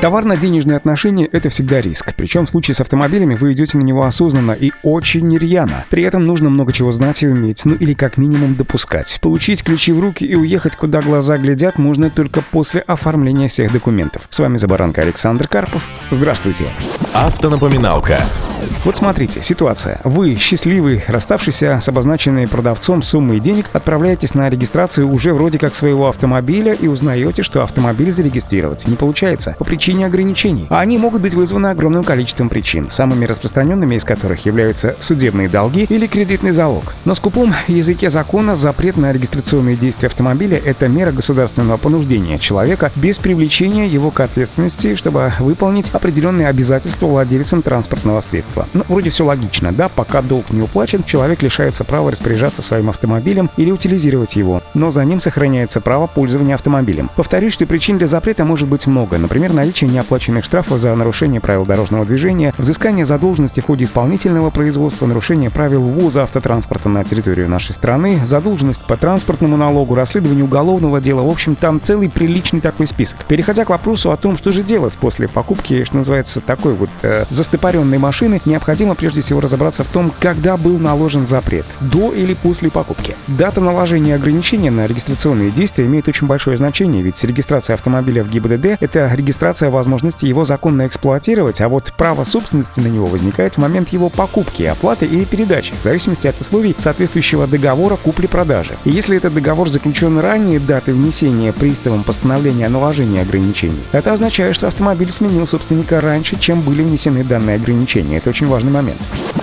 Товарно-денежные отношения – это всегда риск. Причем в случае с автомобилями вы идете на него осознанно и очень рьяно. При этом нужно много чего знать и уметь, ну или как минимум допускать. Получить ключи в руки и уехать, куда глаза глядят, можно только после оформления всех документов. С вами за баранка Александр Карпов. Здравствуйте. Автонапоминалка. Вот смотрите, ситуация. Вы, счастливый, расставшийся с обозначенной продавцом суммой денег, отправляетесь на регистрацию уже вроде как своего автомобиля и узнаете, что автомобиль зарегистрировать не получается по причине ограничений. А они могут быть вызваны огромным количеством причин, самыми распространенными из которых являются судебные долги или кредитный залог. На скупом языке закона запрет на регистрационные действия автомобиля – это мера государственного понуждения человека без привлечения его к ответственности, чтобы выполнить определенные обязательства владельцам транспортного средства. Ну, вроде все логично, да, пока долг не уплачен, человек лишается права распоряжаться своим автомобилем или утилизировать его, но за ним сохраняется право пользования автомобилем. Повторюсь, что причин для запрета может быть много, например, наличие неоплаченных штрафов за нарушение правил дорожного движения, взыскание задолженности в ходе исполнительного производства, нарушение правил ввоза автотранспорта на территорию нашей страны, задолженность по транспортному налогу, расследование уголовного дела, в общем, там целый приличный такой список. Переходя к вопросу о том, что же делать после покупки, что называется, такой вот э, застопоренной машины, необходимо необходимо прежде всего разобраться в том, когда был наложен запрет, до или после покупки. Дата наложения ограничения на регистрационные действия имеет очень большое значение, ведь регистрация автомобиля в ГИБДД — это регистрация возможности его законно эксплуатировать, а вот право собственности на него возникает в момент его покупки, оплаты или передачи, в зависимости от условий соответствующего договора купли-продажи. И если этот договор заключен ранее даты внесения приставом постановления о наложении ограничений, это означает, что автомобиль сменил собственника раньше, чем были внесены данные ограничения. Это очень важный момент.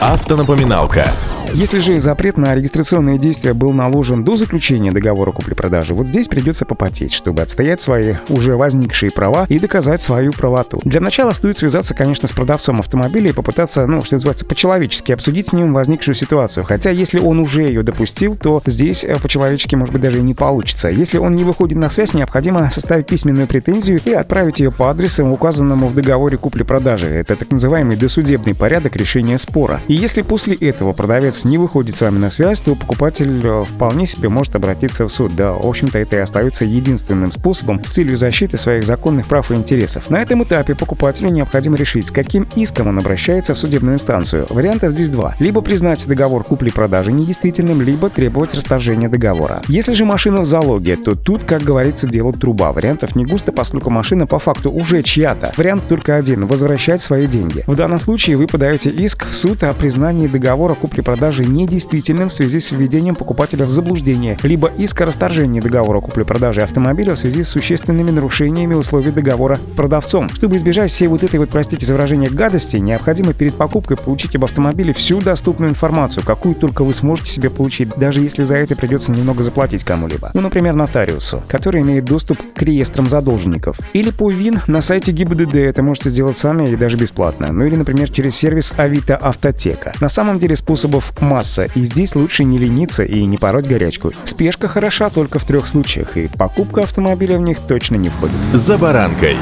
Автонапоминалка. Если же запрет на регистрационные действия был наложен до заключения договора купли-продажи, вот здесь придется попотеть, чтобы отстоять свои уже возникшие права и доказать свою правоту. Для начала стоит связаться, конечно, с продавцом автомобиля и попытаться, ну, что называется, по-человечески обсудить с ним возникшую ситуацию. Хотя, если он уже ее допустил, то здесь э, по-человечески, может быть, даже и не получится. Если он не выходит на связь, необходимо составить письменную претензию и отправить ее по адресу, указанному в договоре купли-продажи. Это так называемый досудебный порядок решения спора. И если после этого продавец не выходит с вами на связь, то покупатель э, вполне себе может обратиться в суд. Да, в общем-то, это и остается единственным способом с целью защиты своих законных прав и интересов. На этом этапе покупателю необходимо решить, с каким иском он обращается в судебную инстанцию. Вариантов здесь два. Либо признать договор купли-продажи недействительным, либо требовать расторжения договора. Если же машина в залоге, то тут, как говорится, дело труба. Вариантов не густо, поскольку машина по факту уже чья-то. Вариант только один – возвращать свои деньги. В данном случае вы подаете иск в суд о признании договора купли-продажи продажи недействительным в связи с введением покупателя в заблуждение, либо иск о расторжении договора купли-продажи автомобиля в связи с существенными нарушениями условий договора продавцом. Чтобы избежать всей вот этой вот, простите за выражение, гадости, необходимо перед покупкой получить об автомобиле всю доступную информацию, какую только вы сможете себе получить, даже если за это придется немного заплатить кому-либо. Ну, например, нотариусу, который имеет доступ к реестрам задолженников. Или по ВИН на сайте ГИБДД это можете сделать сами и даже бесплатно. Ну или, например, через сервис Авито Автотека. На самом деле способов масса, и здесь лучше не лениться и не пороть горячку. Спешка хороша только в трех случаях, и покупка автомобиля в них точно не входит. За баранкой.